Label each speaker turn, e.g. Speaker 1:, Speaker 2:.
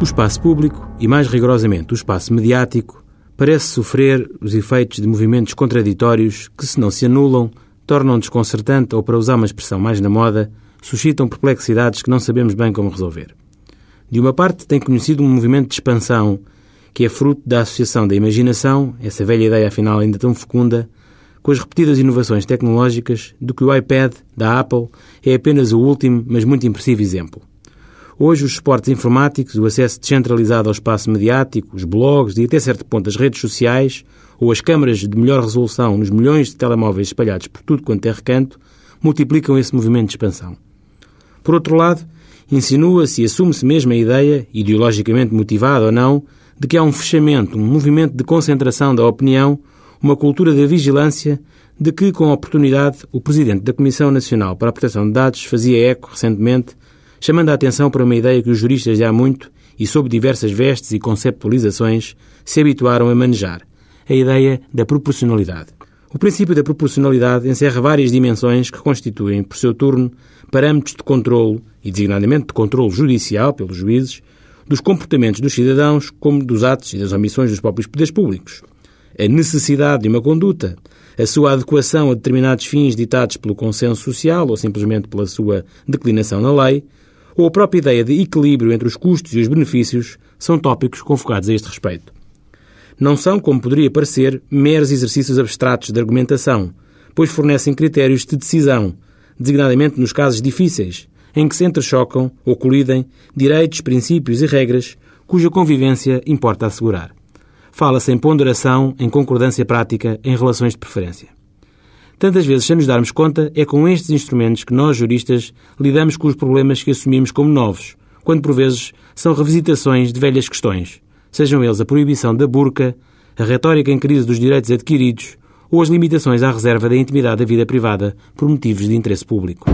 Speaker 1: O espaço público, e mais rigorosamente o espaço mediático, parece sofrer os efeitos de movimentos contraditórios que, se não se anulam, tornam desconcertante ou, para usar uma expressão mais na moda, suscitam perplexidades que não sabemos bem como resolver. De uma parte, tem conhecido um movimento de expansão que é fruto da associação da imaginação, essa velha ideia afinal ainda tão fecunda, com as repetidas inovações tecnológicas de que o iPad da Apple é apenas o último, mas muito impressivo exemplo. Hoje, os suportes informáticos, o acesso descentralizado ao espaço mediático, os blogs e até certo ponto as redes sociais ou as câmaras de melhor resolução nos milhões de telemóveis espalhados por tudo quanto é recanto, multiplicam esse movimento de expansão. Por outro lado, insinua-se e assume-se mesmo a ideia, ideologicamente motivada ou não, de que há um fechamento, um movimento de concentração da opinião, uma cultura da vigilância, de que, com a oportunidade, o Presidente da Comissão Nacional para a Proteção de Dados fazia eco recentemente chamando a atenção para uma ideia que os juristas já há muito e sob diversas vestes e conceptualizações se habituaram a manejar, a ideia da proporcionalidade. O princípio da proporcionalidade encerra várias dimensões que constituem, por seu turno, parâmetros de controlo, e designadamente de controlo judicial pelos juízes, dos comportamentos dos cidadãos como dos atos e das omissões dos próprios poderes públicos. A necessidade de uma conduta, a sua adequação a determinados fins ditados pelo consenso social ou simplesmente pela sua declinação na lei, ou a própria ideia de equilíbrio entre os custos e os benefícios são tópicos convocados a este respeito. Não são, como poderia parecer, meros exercícios abstratos de argumentação, pois fornecem critérios de decisão, designadamente nos casos difíceis, em que se entrechocam ou colidem direitos, princípios e regras cuja convivência importa assegurar. Fala-se em ponderação, em concordância prática, em relações de preferência. Tantas vezes, sem nos darmos conta, é com estes instrumentos que nós, juristas, lidamos com os problemas que assumimos como novos, quando por vezes são revisitações de velhas questões, sejam eles a proibição da burca, a retórica em crise dos direitos adquiridos ou as limitações à reserva da intimidade da vida privada por motivos de interesse público.